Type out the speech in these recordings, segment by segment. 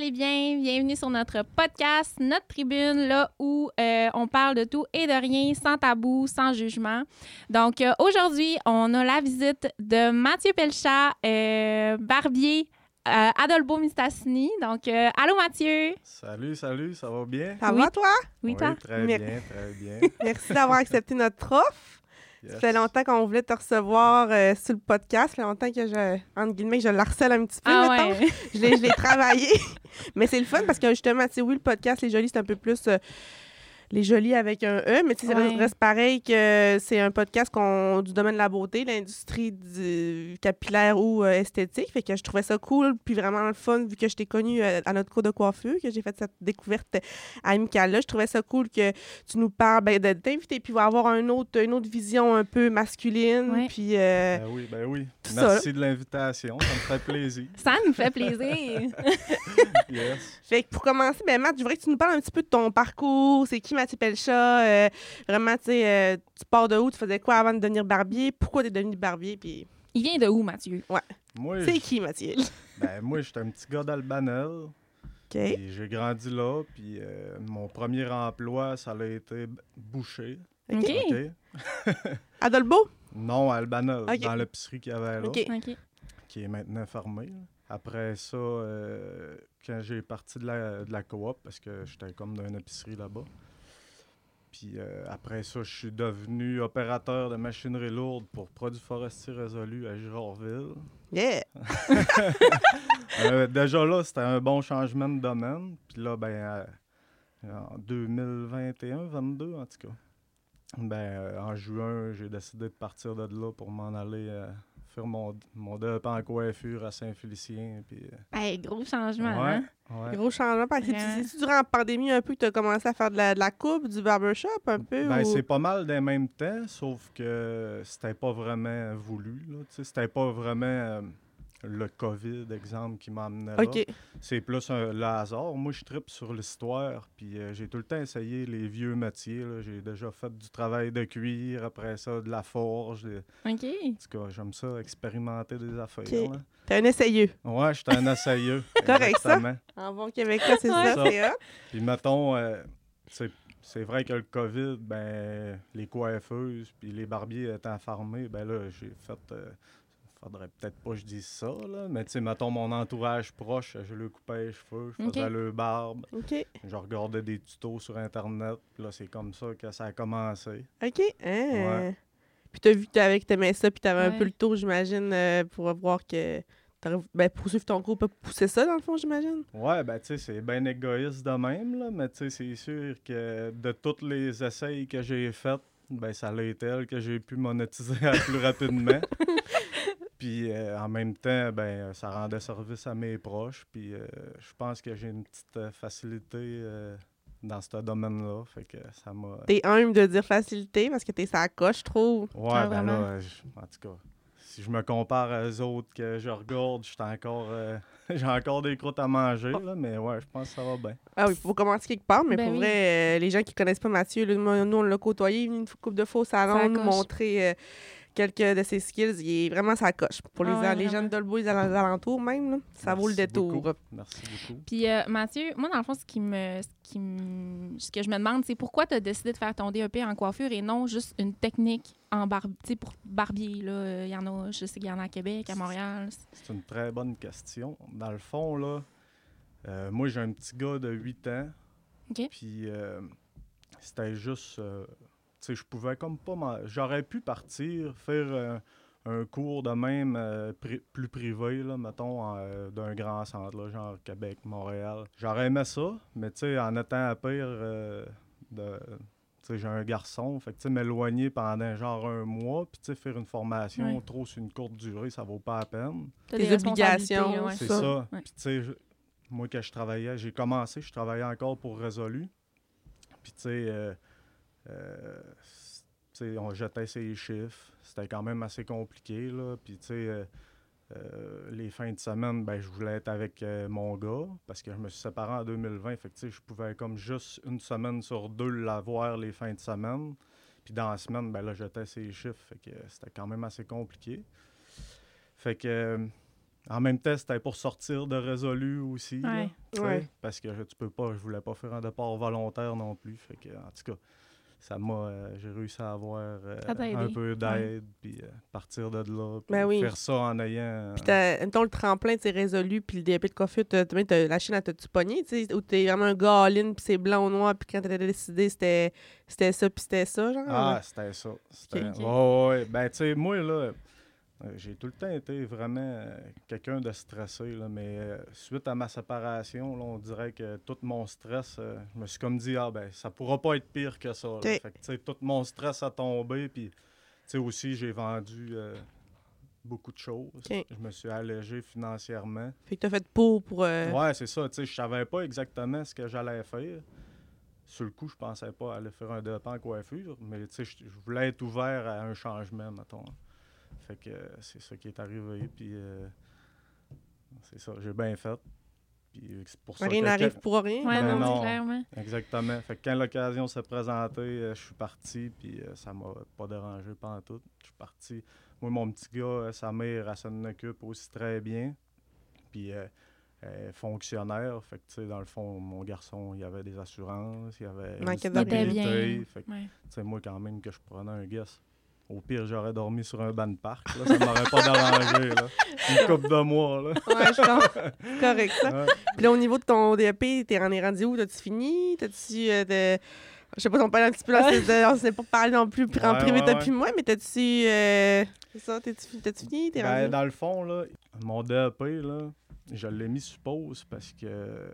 allez bien? Bienvenue sur notre podcast, notre tribune, là où euh, on parle de tout et de rien, sans tabou, sans jugement. Donc euh, aujourd'hui, on a la visite de Mathieu Pelchat, euh, barbier euh, Adolbo Mistassini. Donc, euh, allô Mathieu? Salut, salut, ça va bien? Ça Oui. va, toi? Oui, toi? Très Mer- bien, très bien. Merci d'avoir accepté notre offre. Yes. Ça fait longtemps qu'on voulait te recevoir euh, sur le podcast. Ça fait longtemps que je, entre guillemets, je l'harcèle un petit peu, Ah ouais. Je l'ai je l'ai travaillé. Mais c'est le fun parce que justement, tu sais, oui, le podcast Les Jolis, c'est un peu plus euh, Les Jolis avec un E, mais tu sais, ça Ouais. reste pareil que c'est un podcast qu'on, du domaine de la beauté, l'industrie du capillaire ou euh, esthétique. Fait que je trouvais ça cool, puis vraiment le fun, vu que je t'ai connu euh, à notre cours de coiffure, que j'ai fait cette découverte amicale-là. Je trouvais ça cool que tu nous parles, ben, de t'inviter, puis avoir un autre, une autre vision un peu masculine, Ouais. puis... euh, Ben oui, ben oui. ça. Merci de l'invitation, ça me fait plaisir. Ça nous fait plaisir. Yes. Fait que pour commencer, ben Matt, je voudrais que tu nous parles un petit peu de ton parcours. C'est qui Mathieu Pelchat? Euh, vraiment, tu sais, euh, tu pars de où? Tu faisais quoi avant de devenir barbier? Pourquoi tu es devenu barbier? Puis Il vient de où, Mathieu? Moi, c'est je- qui, Mathieu? ben, moi, j'étais un petit gars d'Albanel. OK. J'ai grandi là, puis euh, mon premier emploi, ça a été boucher. OK. OK. OK? Adolbo? Non, à Albanel, dans l'épicerie qu'il y avait là, OK. OK. qui est maintenant fermée. Après ça, euh, quand j'ai parti de la, de la coop, parce que j'étais comme dans une épicerie là-bas. Puis euh, après ça, je suis devenu opérateur de machinerie lourde pour Produits forestiers résolus à Girardville. Yeah! Euh, déjà là, c'était un bon changement de domaine. Puis là, ben, euh, en 2021-22 en tout cas, ben, euh, en juin, j'ai décidé de partir de là pour m'en aller euh, faire mon, mon DEP en coiffure à Saint-Félicien. Puis, euh, Hey, gros changement, ouais, hein? Ouais. Gros changement. Parce que durant la pandémie un peu que tu as commencé à faire de la, de la coupe, du barbershop un peu? Ben, ou- c'est pas mal des mêmes temps, sauf que c'était pas vraiment voulu. Là, c'était pas vraiment euh, le COVID, exemple, qui m'a amené là. OK. C'est plus un, le hasard. Moi, je tripe sur l'histoire, puis euh, j'ai tout le temps essayé les vieux métiers. J'ai déjà fait du travail de cuir, après ça, de la forge. des- OK. En tout cas, j'aime ça, expérimenter des affaires. Ok. là. T'es un essayeux. Ouais, j'étais un essayeux. Correct, ça. En bon québécois, c'est ça, hot. Puis mettons, euh, c'est, c'est vrai que le COVID, ben, les coiffeuses puis les barbiers étant fermés, ben là, j'ai fait. euh, faudrait peut-être pas que je dise ça, là, mais tu sais, mettons mon entourage proche, je le coupais les cheveux, je faisais le barbe, OK. je regardais des tutos sur Internet, puis là, c'est comme ça que ça a commencé. OK. Hein. Ouais. Puis t'as vu que t'avais- que t'aimais ça, puis t'avais un Ouais. peu le tour, j'imagine, euh, pour voir que... Ben, poursuivre ton groupe, pousser ça, dans le fond, j'imagine? Ouais, ben tu sais, c'est bien égoïste de même, là, mais tu sais, c'est sûr que de tous les essais que j'ai faits, ben ça l'a été elle que j'ai pu monétiser plus rapidement. Puis euh, en même temps, ben ça rendait service à mes proches. Puis euh, je pense que j'ai une petite euh, facilité euh, dans ce domaine-là. Fait que ça m'a. T'es humble de dire facilité, parce que t'es sa coche, je trouve. Ouais, Ah, ben là, je- en tout cas, si je me compare aux autres que je regarde, j'étais encore. euh, j'ai encore des croûtes à manger, là, mais ouais, je pense que ça va bien. Ah oui, faut commencer quelque part, mais Ben pour oui. vrai, euh, les gens qui connaissent pas Mathieu, nous, on l'a côtoyé, une coupe de faux salon, nous montrer euh, quelques de ses skills. Il est vraiment sa coche. Pour les, Ah les jeunes d'Olbo, les al- alentours même, là, ça vaut le détour. beaucoup. Merci beaucoup. Puis euh, Mathieu, moi, dans le fond, ce, qui me, ce, qui me- ce que je me demande, c'est pourquoi tu as décidé de faire ton DEP en coiffure et non juste une technique en bar pour barbier. là? Euh, Il y en a, je sais qu'il y en a à Québec, à Montréal. C'est une très bonne question. Dans le fond, là, euh, moi, j'ai un petit gars de 8 ans. OK. Puis, euh, c'était juste. Tu sais, je pouvais comme pas. m'en- J'aurais pu partir, faire euh, un cours de même euh, pri- plus privé, là, mettons, en, euh, d'un grand centre, là, genre Québec, Montréal. J'aurais aimé ça, mais tu sais, en étant à pire. euh, de, tu sais, j'ai un garçon, fait que tu sais, m'éloigner pendant genre un mois, puis tu sais, faire une formation trop sur une courte durée, ça vaut pas la peine. T'as Tes des obligations, ouais. C'est ça. ça. Ouais. Puis tu sais, moi quand je travaillais, j'ai commencé, je travaillais encore pour Résolu. Puis tu sais, euh, on jetait ses chiffres. C'était quand même assez compliqué, là. Puis tu sais, euh, euh, les fins de semaine, ben je voulais être avec euh, mon gars parce que je me suis séparé en 2020. Fait que tu sais, je pouvais comme juste une semaine sur deux l'avoir les fins de semaine. Puis dans la semaine, ben là, j'étais ses chiffres. Fait que c'était quand même assez compliqué. Fait que... euh, en même temps, c'était pour sortir de résolu aussi. Ouais. Ouais. Parce que je, tu peux pas, je voulais pas faire un départ volontaire non plus. Fait que, en tout cas, ça m'a. euh, j'ai réussi à avoir euh, un peu d'aide, puis euh, partir de là. puis Ben oui. Faire ça en ayant. Puis, t'as- mettons, le tremplin, tu sais, résolu, puis le DAP de coiffure, t'as- t'as- t'as- la chaîne, elle t'a-tu pogné, tu sais, ou t'es vraiment un gars all-in, puis c'est blanc ou noir, puis quand t'as décidé, c'était c'était ça, puis c'était ça, genre? Ah, c'était ça. C'était... Ouais, ouais, ouais. Ben, tu sais, moi, là, euh, j'ai tout le temps été vraiment euh, quelqu'un de stressé, là, mais euh, suite à ma séparation, là, on dirait que tout mon stress, euh, je me suis comme dit, ah, ben, ça pourra pas être pire que ça. là. Fait que, tout mon stress a tombé, puis, tu sais, aussi, j'ai vendu euh, beaucoup de choses. Je me suis allégé financièrement. Fait que t'as fait pour pour... euh, Ouais, c'est ça. Tu sais, je savais pas exactement ce que j'allais faire. Sur le coup, je pensais pas aller faire un départ en coiffure, mais tu sais, je je voulais être ouvert à un changement, mettons. Fait que euh, c'est ça qui est arrivé, puis euh, c'est ça, j'ai bien fait. Puis c'est pour ça Rien n'arrive pour rien. Ouais, Ben non, non. c'est clairement. Exactement. Fait que quand l'occasion s'est présentée, euh, je suis parti, puis ça m'a pas dérangé pendant tout. Je suis parti. Moi, mon petit gars, sa mère, elle s'en occupe aussi très bien. Puis euh, elle est fonctionnaire. Fait que, tu sais, dans le fond, mon garçon, il y avait des assurances, il y avait une stabilité. bien. Fait que, Ouais. tu sais, moi, quand même, que je prenais un guess. Au pire, j'aurais dormi sur un banc de parc. Là, ça m'aurait pas dérangé. Là. Une couple de mois. Là. Ouais, je. C'est correct, ça. Ouais. Puis là, au niveau de ton DAP, t'es en es rendu où? T'as-tu fini? T'as-tu... euh, de- Je sais pas on parle un petit peu là, on s'est pas parlé non plus en Ouais, privé ouais, toi ouais. puis moi, mais t'as-tu... euh, C'est ça, t'as-tu fi- t'as-tu fini? T'es Ben, dans le fond, là, mon DAP, là, je l'ai mis sur pause parce que, euh,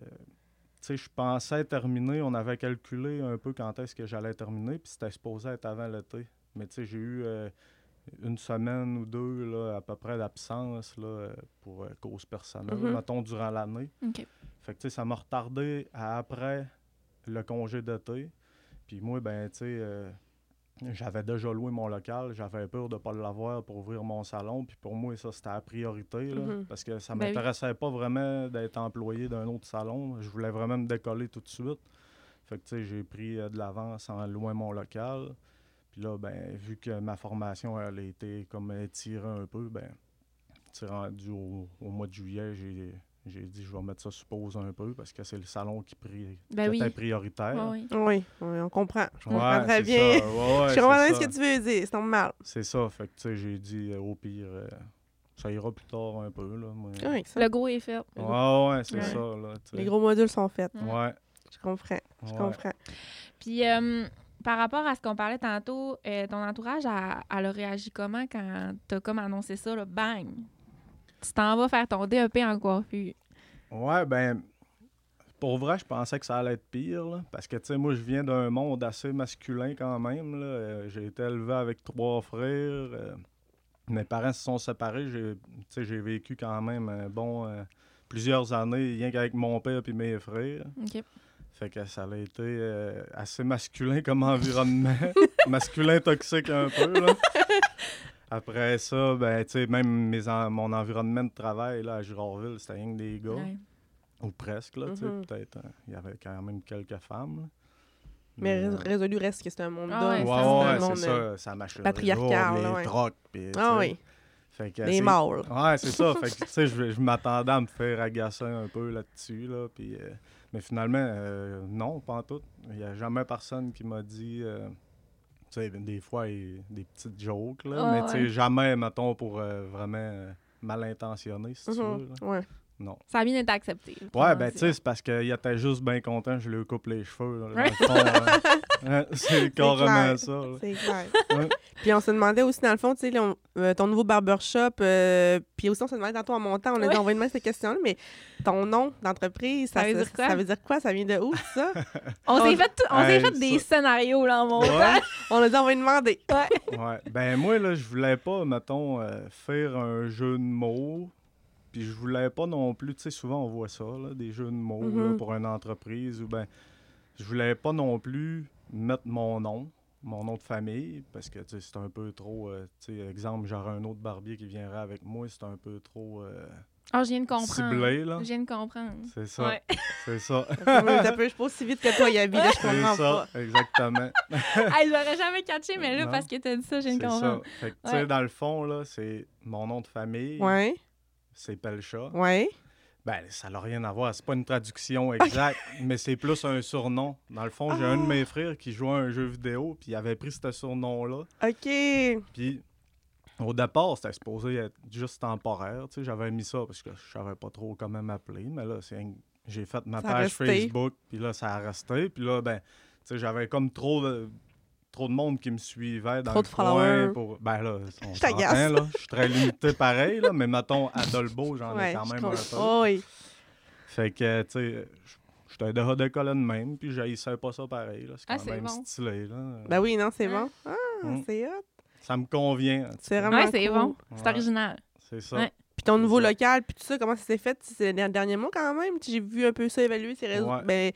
tu sais, je pensais terminer. On avait calculé un peu quand est-ce que j'allais terminer, puis c'était supposé être avant l'été. Mais tu sais, j'ai eu euh, une semaine ou deux, là, à peu près d'absence, là, pour euh, cause personnelle, Mhm. mettons, durant l'année. Fait que, tu sais, ça m'a retardé à après le congé d'été. Puis moi, ben, tu sais, euh, j'avais déjà loué mon local. J'avais peur de ne pas l'avoir pour ouvrir mon salon. Puis pour moi, ça, c'était la priorité, là, Mhm. parce que ça Ben oui. m'intéressait pas vraiment d'être employé d'un autre salon. Je voulais vraiment me décoller tout de suite. Fait que, tu sais, j'ai pris euh, de l'avance en louant mon local. Puis là, ben, vu que ma formation, elle a été comme étirée un peu, ben, tu sais, rendu au, au mois de juillet, j'ai j'ai dit je vais mettre ça sur pause un peu parce que c'est le salon qui, pri- Ben qui oui. était prioritaire. Ouais. Oui, oui, on comprend. Je comprends Ouais, très bien. ça. Ouais, ouais, je comprends ce que tu veux dire, c'est normal. C'est ça. Fait que, tu sais, j'ai dit, euh, au pire, euh, ça ira plus tard un peu, là. mais-. Le gros est fait. Ouais, ouais, c'est Ouais. ça, là. Les gros modules sont faits. Ouais. Je comprends, je ouais. comprends. Puis, euh, par rapport à ce qu'on parlait tantôt, euh, ton entourage, a, elle a réagi comment quand t'as comme annoncé ça, là, bang? Tu t'en vas faire ton DEP en coiffure. Ouais, ben, pour vrai, je pensais que ça allait être pire, là, parce que, tu sais, moi, je viens d'un monde assez masculin quand même. Euh, j'ai été élevé avec trois frères. euh, mes parents se sont séparés. J'ai, tu sais, j'ai vécu quand même, bon, plusieurs années, rien qu'avec mon père et mes frères. OK. Fait que ça a été euh, assez masculin comme environnement. masculin toxique un peu, là. Après ça, ben, tu sais, même mes en- mon environnement de travail, là, à Girardville, c'était rien que des gars. Ouais. Ou presque, là, tu sais, Mhm. peut-être. hein, Il y avait quand même quelques femmes, là. Mais euh, rés- résolu reste que c'est un monde Ah d'hommes. ouais, Ouais, c'est ça, euh, ça. Ça marche. patriarcal, là, les Ah oui, Fait que les mâles. Ouais, c'est ça. Fait que, tu sais, je, je m'attendais à me faire agacer un peu là-dessus, là. Puis, euh, mais finalement, euh, non, pas en tout. Il n'y a jamais personne qui m'a dit. euh, tu sais, des fois, il- des petites jokes, là. Mais tu sais, ouais. jamais, mettons, pour euh, vraiment mal intentionné, si tu Mhm, veux. là. ouais. Non. Ça a bien été accepté. Ouais, ben, tu sais, c'est parce qu'il était juste bien content, je lui coupe les cheveux. là, dans Ouais. le hein. C'est carrément clair. ça. C'est clair. Ouais. Puis on se demandait aussi, dans le fond, tu sais, euh, ton nouveau barbershop, euh, puis aussi on se demandait tantôt en montant, on a Ouais. envoyé demain cette question-là, mais ton nom d'entreprise, ça, Ça veut dire quoi? ça veut dire quoi? Ça vient de où, ça? On s'est fait, tout- on s'est Hey, fait des ça- scénarios là en montant. Ouais. on a dit, on va lui demander. Ouais. Ben moi, là, je voulais pas, mettons, euh, faire un jeu de mots. Puis je voulais pas non plus, tu sais, souvent on voit ça, là, des jeux de mots là, Mhm. pour une entreprise. Ou ben, je voulais pas non plus mettre mon nom, mon nom de famille, parce que tu sais, c'est un peu trop, euh, tu sais, exemple, j'aurais un autre barbier qui viendrait avec moi, c'est un peu trop euh, Ah, je viens de comprendre. ciblé, là. Je viens de comprendre. C'est ça, Ouais. c'est ça. Ça peut, ça peut- je pas aussi vite que toi, Yabi, là, je C'est comprends ça, pas. exactement. hey, je l'aurais jamais catché, mais là, Non. parce que t'as dit ça, je viens de C'est ça. comprendre. Fait que, tu sais, dans le fond, là, c'est mon nom de famille. Ouais. C'est Pelcha. Ouais. Ben, ça n'a rien à voir. C'est pas une traduction exacte, mais c'est plus un surnom. Dans le fond, j'ai un de Ah. mes frères qui jouait à un jeu vidéo, puis il avait pris ce surnom-là. OK. Puis au départ, c'était supposé être juste temporaire. Tu sais, j'avais mis ça parce que je savais pas trop comment m'appeler, mais là, c'est j'ai fait ma Ça page. Facebook, puis là, ça a resté. Puis là, ben, tu sais, j'avais comme trop de trop de monde qui me suivait dans Trop le de coin pour ben là on Je t'agace. s'entend, là je suis très limité pareil là mais mettons à Dolbeau j'en ai quand même un peu Oh, oui. fait que, tu sais, j'étais dehors de colonne même, puis j'haïssais pas ça pareil. là. C'est Ah, quand c'est même bon. stylé. Là. Ben oui, non, c'est Hein? bon. Ah, Mm. c'est hot. Ça me convient. C'est vraiment Ouais, c'est cool. bon. C'est Ouais. original. C'est ça. Ouais. Puis ton nouveau ça. local, puis tout ça, comment ça s'est fait? C'est les derniers mois quand même? J'ai vu un peu ça évaluer ces réseaux. Ouais. Ben,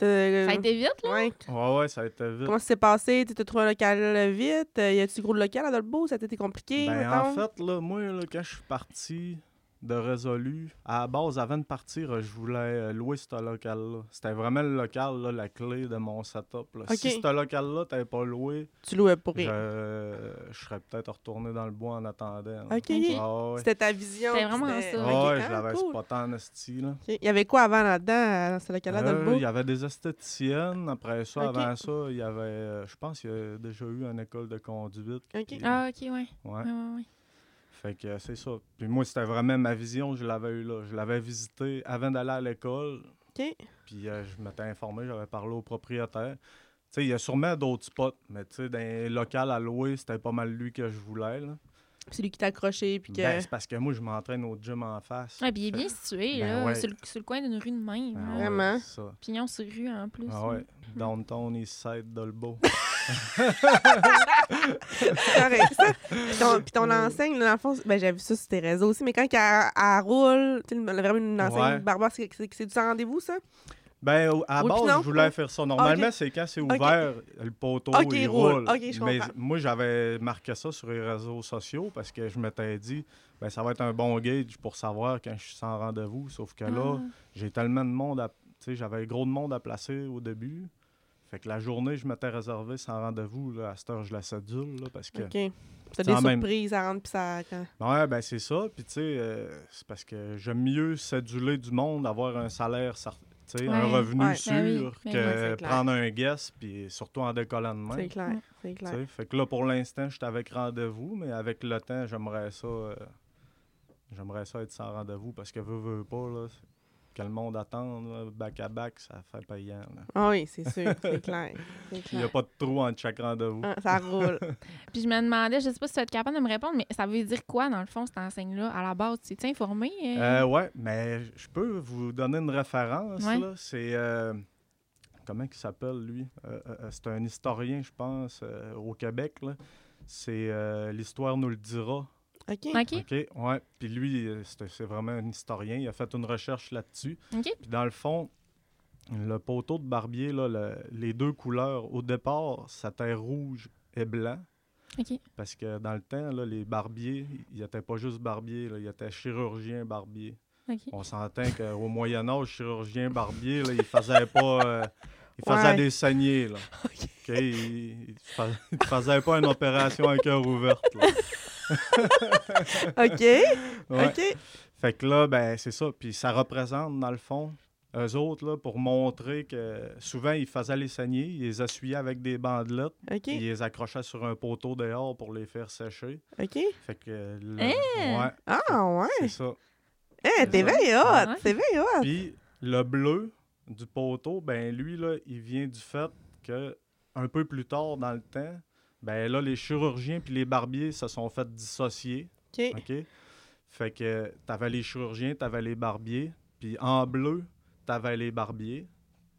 Ça a été vite, là? Ouais. Ouais, ouais, ça a été vite. Comment ça s'est passé? Tu as trouvé un local vite? Euh, y a-tu gros de local à Dolbeau? Ça a été compliqué? Ben, en fait, là, moi, là, quand je suis parti de Résolu, à la base, avant de partir, euh, je voulais euh, louer ce local-là. C'était vraiment le local, là, la clé de mon setup. là. Si ce local-là, t'avais pas loué, tu louais pour je, rien. je serais peut-être retourné dans le bois en attendant. là. OK. Ah ouais. C'était ta vision. C'était vraiment c'était- ça. Ah ouais, ah, je l'avais cool. spoté en esti, là. OK. Il y avait quoi avant là-dedans, euh, dans ce local-là, Euh, Dolbeau? Il y avait des esthéticiennes. Après ça, avant ça, il y avait, euh, je pense qu'il y a déjà eu une école de conduite. Ok. qui- Ah, OK, ouais. ouais. Ouais, ouais, ouais. Fait que c'est ça. Puis moi, c'était vraiment ma vision, je l'avais eu là. Je l'avais visité avant d'aller à l'école. OK. Puis euh, je m'étais informé, j'avais parlé au propriétaire. Tu sais, il y a sûrement d'autres spots, mais tu sais, dans les locales à louer, c'était pas mal lui que je voulais. Là. C'est lui qui t'a accroché, puis que... Ben, c'est parce que moi, je m'entraîne au gym en face. Ouais, puis il est bien situé, Ben là, ouais. sur, le, sur le coin d'une rue de même. Ah ouais, Vraiment? Pignon sur rue, en plus. Ah ouais. Downtown, East Side, Dolbeau. C'est correct, ça. Puis ton, puis ton enseigne, dans le fond, ben, j'ai vu ça sur tes réseaux aussi, mais quand elle, elle roule, tu sais, vraiment une enseigne Ouais. barbaire, c'est c'est- c'est du sans rendez-vous, ça? Ben, à Oui, base, non? je voulais faire ça. Normalement, c'est quand c'est ouvert, le poteau, Ok, il roule. je Mais moi, j'avais marqué ça sur les réseaux sociaux parce que je m'étais dit, ben, ça va être un bon gauge pour savoir quand je suis sans rendez-vous. Sauf que là, Ah. j'ai tellement de monde à. Tu sais, j'avais gros de monde à placer au début. Fait que la journée, je m'étais réservé sans rendez-vous. Là, à cette heure, je la cédule là, parce que. OK. T'as C'est des même- surprises à rendre, puis ça... quand- Ouais, ben c'est ça. Puis tu sais, euh, c'est parce que j'aime mieux céduler du monde, avoir un salaire, sais, un Ouais, revenu ouais. sûr Ben oui, ben que oui, prendre un guest, puis surtout en décollant de main. C'est clair, c'est clair. Fait que là, pour l'instant, je suis avec rendez-vous, mais avec le temps, j'aimerais ça. euh, j'aimerais ça être sans rendez-vous parce que veux, veux pas, là. Que le monde attend, là, back à back, ça fait payant. là. Ah oui, c'est sûr, c'est clair. Il n'y a pas de trou entre chaque rendez-vous. Ah, ça roule. Puis je me demandais, je sais pas si tu être capable de me répondre, mais ça veut dire quoi, dans le fond, cette enseigne-là, à la base? Tu es informé? euh? Euh, ouais, mais je peux vous donner une référence. Ouais. là. C'est. euh, comment il s'appelle, lui? Euh, euh, euh, C'est un historien, je pense, euh, au Québec. là. C'est euh, L'Histoire nous le dira. OK. OK? Ouais. Puis lui, euh, c'est vraiment un historien. Il a fait une recherche là-dessus. OK. Puis dans le fond, le poteau de barbier, là, le- les deux couleurs, au départ, c'était rouge et blanc. OK. Parce que dans le temps, là, les barbiers, ils n'étaient pas juste ils étaient chirurgiens barbiers. OK. On s'entend qu'au Moyen Âge, chirurgien barbier, là, il faisait pas... euh, il faisait Ouais. des saignées, là. OK, Il, il fa- il faisait pas une opération à cœur ouverte, là. OK. Ouais. OK. Fait que là, ben, c'est ça. Puis ça représente, dans le fond, eux autres, là, pour montrer que souvent, ils faisaient les saignées, ils les essuyaient avec des bandelettes, OK. ils les accrochaient sur un poteau dehors pour les faire sécher. OK. Fait que... là, Hein? ouais, Ah, ouais. c'est ça. Eh, t'es bien hot. C'est bien hot. Puis le bleu du poteau, ben lui, là, il vient du fait que un peu plus tard dans le temps, ben là, les chirurgiens puis les barbiers se sont fait dissocier. OK. OK? Fait que t'avais les chirurgiens, t'avais les barbiers, puis en bleu, t'avais les barbiers,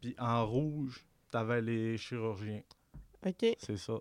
puis en rouge, t'avais les chirurgiens. OK. C'est ça.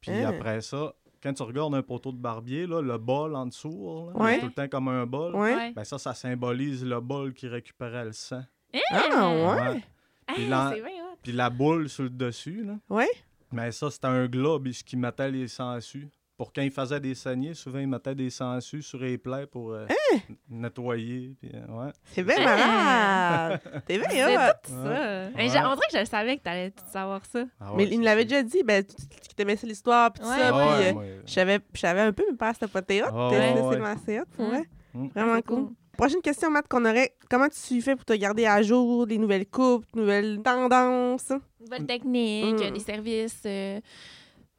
Puis Hein? après ça, quand tu regardes un poteau de barbier, là, le bol en dessous, là, Ouais. tout le temps comme un bol. Ouais. Ben ça, ça symbolise le bol qui récupérait le sang. Ah, ouais. Ouais. Hey, hot. Puis la boule sur le dessus, là, Ouais. Mais ça, c'était un globe ce qui mettait les sangsues. Pour quand ils faisaient des saignées, souvent, ils mettaient des sangsues sur les plaies pour euh, Hein? nettoyer. Puis, euh, ouais. C'est bien malade. T'es C'est bien hot. tout ça. Mais Ouais. j'ai- on dirait que je le savais que t'allais tout savoir ça. Ah Mais il me l'avait déjà dit, ben, tu t'aimais ça l'histoire, puis tout Ouais, ça. Ah puis, ouais, euh, moi, je savais, un peu, mais pas c'était pas t'es hot. Ah c'est assez hot, pour vrai. Mm. Vraiment cool. Prochaine question, Matt, qu'on aurait. Comment tu fais pour te garder à jour des nouvelles coupes, nouvelles tendances? Nouvelles techniques, Mm. des services. euh,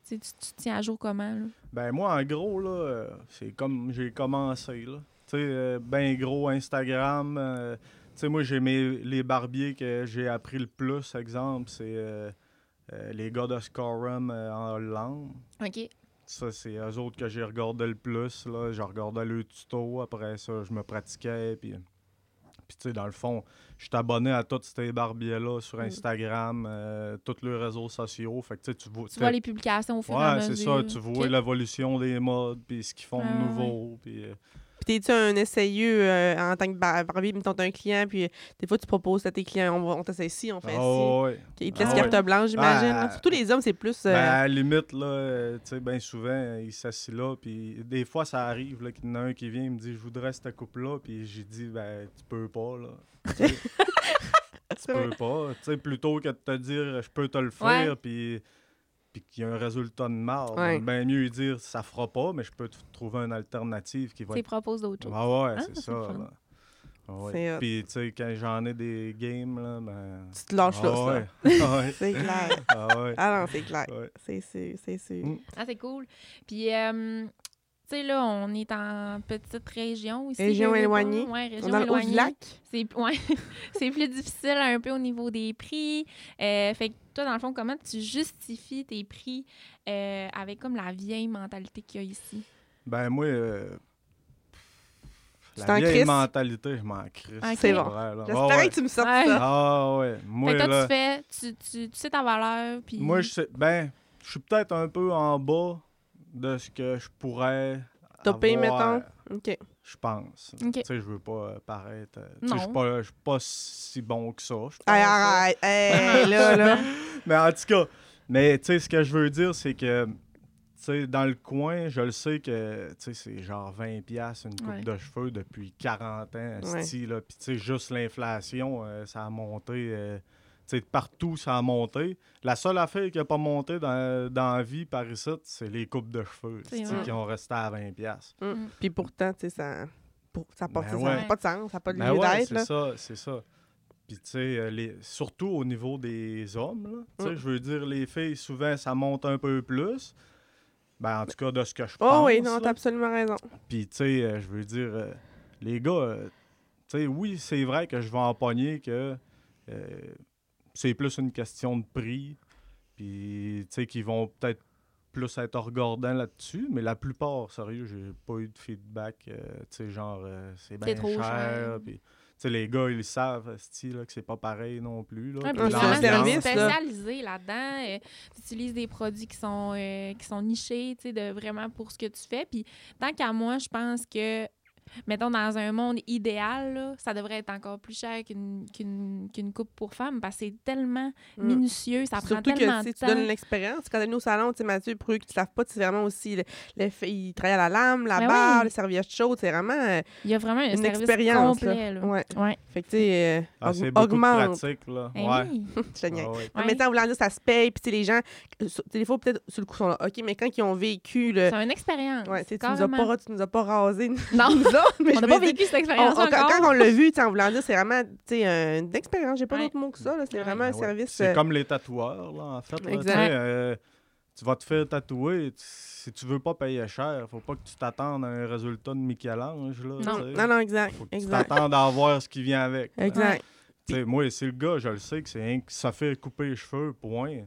tu, tiens à jour comment? Là? Ben moi, en gros, là, c'est comme j'ai commencé, là. Tu sais, euh, ben gros Instagram. euh, tu sais, moi, j'ai mes, les barbiers que j'ai appris le plus, exemple, c'est euh, euh, les gars de Scorum euh, en Hollande. OK. Ça, c'est eux autres que j'ai regardé le plus, là. Je regardais le tuto, après ça, je me pratiquais, puis... Puis, tu sais, dans le fond, je suis abonné à tous ces barbiers-là sur Mm. Instagram, euh, tous les réseaux sociaux. Fait que, tu vois... Tu vois les publications au fur et à Ouais, mesure. c'est ça. Tu vois l'évolution des modes, puis ce qu'ils font Ah, de ouais. nouveau. Puis, euh, Puis t'es-tu un essayeux euh, en tant que bar- barbier, mettons, t'as un client, puis euh, des fois, tu proposes à tes clients, on, on t'essaie ci, on fait ci. ah ouais. Ils te laissent Ah carte blanche, j'imagine. Ah, là. Surtout les hommes, c'est plus... euh, Ben, à la limite, là, euh, tu sais, bien souvent, ils s'assient là, puis des fois, ça arrive, là, qu'il y en a un qui vient, il me dit, je voudrais cette coupe-là, puis j'ai dit, ben, tu peux pas, là. Tu peux pas. Tu sais, plutôt que de te dire, je peux te le faire, Ouais. puis puis qu'il y a un résultat de marde, Ouais. bien mieux dire, ça fera pas, mais je peux trouver une alternative qui va Tu être proposes d'autres choses. Ah ouais, Ah, c'est ça. là. Ah ouais. Hot. Puis, tu sais, quand j'en ai des games, là, ben. Tu te lâches là, ah ça. ouais. Ah ouais. C'est clair. Ah ouais. Ah non, c'est clair. Ouais. C'est sûr, c'est sûr. Mm. Ah, c'est cool. Puis, euh, tu sais, là, on est en petite région ici. Région éloignée. On région dans éloignée. lac? C'est ouais, c'est plus difficile un peu au niveau des prix. Euh, fait que toi, dans le fond, comment tu justifies tes prix euh, avec comme la vieille mentalité qu'il y a ici? Ben, moi. euh, La vieille mentalité, je m'en crisse. Ok. C'est bon. J'espérais ouais. que tu me sortes Ouais. ça. Ah ouais. Moi, fait que toi, là, tu fais, tu, tu, tu sais ta valeur, puis... moi, je sais. Ben, je suis peut-être un peu en bas de ce que je pourrais. Topper, avoir, mettons? OK. Je pense. Ok. Tu sais, je veux pas euh, paraître. euh, Je suis pas, je suis pas si bon que ça. Hey, là. arrête. Hey, là, là. Mais en tout cas, mais tu sais, ce que je veux dire, c'est que, tu sais, dans le coin, je le sais que, tu sais, c'est genre 20$ piastres une coupe Ouais. de cheveux depuis 40 ans, Ouais. là. Puis, tu sais, juste l'inflation, euh, ça a monté, euh, tu sais, partout, ça a monté. La seule affaire qui n'a pas monté dans, dans la vie par ici, c'est les coupes de cheveux, qui ont resté à 20$. piastres. Mm. Puis pourtant, tu sais, ça... Pour, ça n'a pas, Ben ouais. pas de sens, ça n'a pas de Ben lieu ouais, d'être. c'est ça, c'est ça. Puis, tu sais, euh, les- surtout au niveau des hommes, là, tu sais, Mm. je veux dire, les filles, souvent, ça monte un peu plus. Ben, en tout cas, de ce que je Oh pense. oui, non, t'as absolument raison. Puis, tu sais, euh, je veux dire, euh, les gars, tu sais, oui, c'est vrai que je vais empoigner que euh, c'est plus une question de prix. Puis, tu sais, qu'ils vont peut-être plus être regardants là-dessus. Mais la plupart, sérieux, j'ai pas eu de feedback, euh, tu sais, genre, euh, c'est bien trop cher. cher. Puis, tu sais, les gars, ils savent, là, que c'est pas pareil non plus. Là, Ouais, service, là. spécialisé là-dedans. euh, tu utilises des produits qui sont, qui sont nichés, tu sais, de vraiment pour ce que tu fais. Puis tant qu'à moi, je pense que, mettons, dans un monde idéal, là, ça devrait être encore plus cher qu'une qu'une qu'une coupe pour femme parce que c'est tellement Mm. minutieux, ça prend Surtout tellement que de si tu temps. donnes l'expérience, quand t'es venu au salon, tu sais, Mathieu, pour eux qui ne savent pas, c'est vraiment aussi le, le fait, il travaille à la lame, la barre, oui. les serviettes chaudes, c'est vraiment euh, Il y a vraiment un une expérience. complet. là. Là. Ouais. Ouais. Fait que, tu sais, euh, Ah, c'est augmente. pratique, là. Eh ouais. Je te niaise. Ah ouais. En Ouais. même temps, voulant dire, ça se paye, puis tu sais, les gens, tu des fois, peut-être sur le coup, sont là, OK, mais quand ils ont vécu le. C'est une expérience. Ouais, tu tu nous, as pas, tu nous as pas rasé, Non, autres, mais on je n'a pas vécu cette expérience on- quand, encore. quand on l'a vu, en voulant dire, c'est vraiment, tu sais, un- une expérience. J'ai pas Ouais. d'autre mot que ça, là. C'est Ouais. vraiment un Ben ouais. service. C'est euh, comme les tatoueurs, là, en fait. là, Exact. euh, tu vas te faire tatouer. tu- Si tu veux pas payer cher, faut pas que tu t'attendes à un résultat de Michel-Ange. Là, Non. Non, non, exact. Faut que tu t'attendes à avoir ce qui vient avec. Exact. Tu sais, moi, c'est le gars, je le sais que c'est ça fait couper les cheveux, point.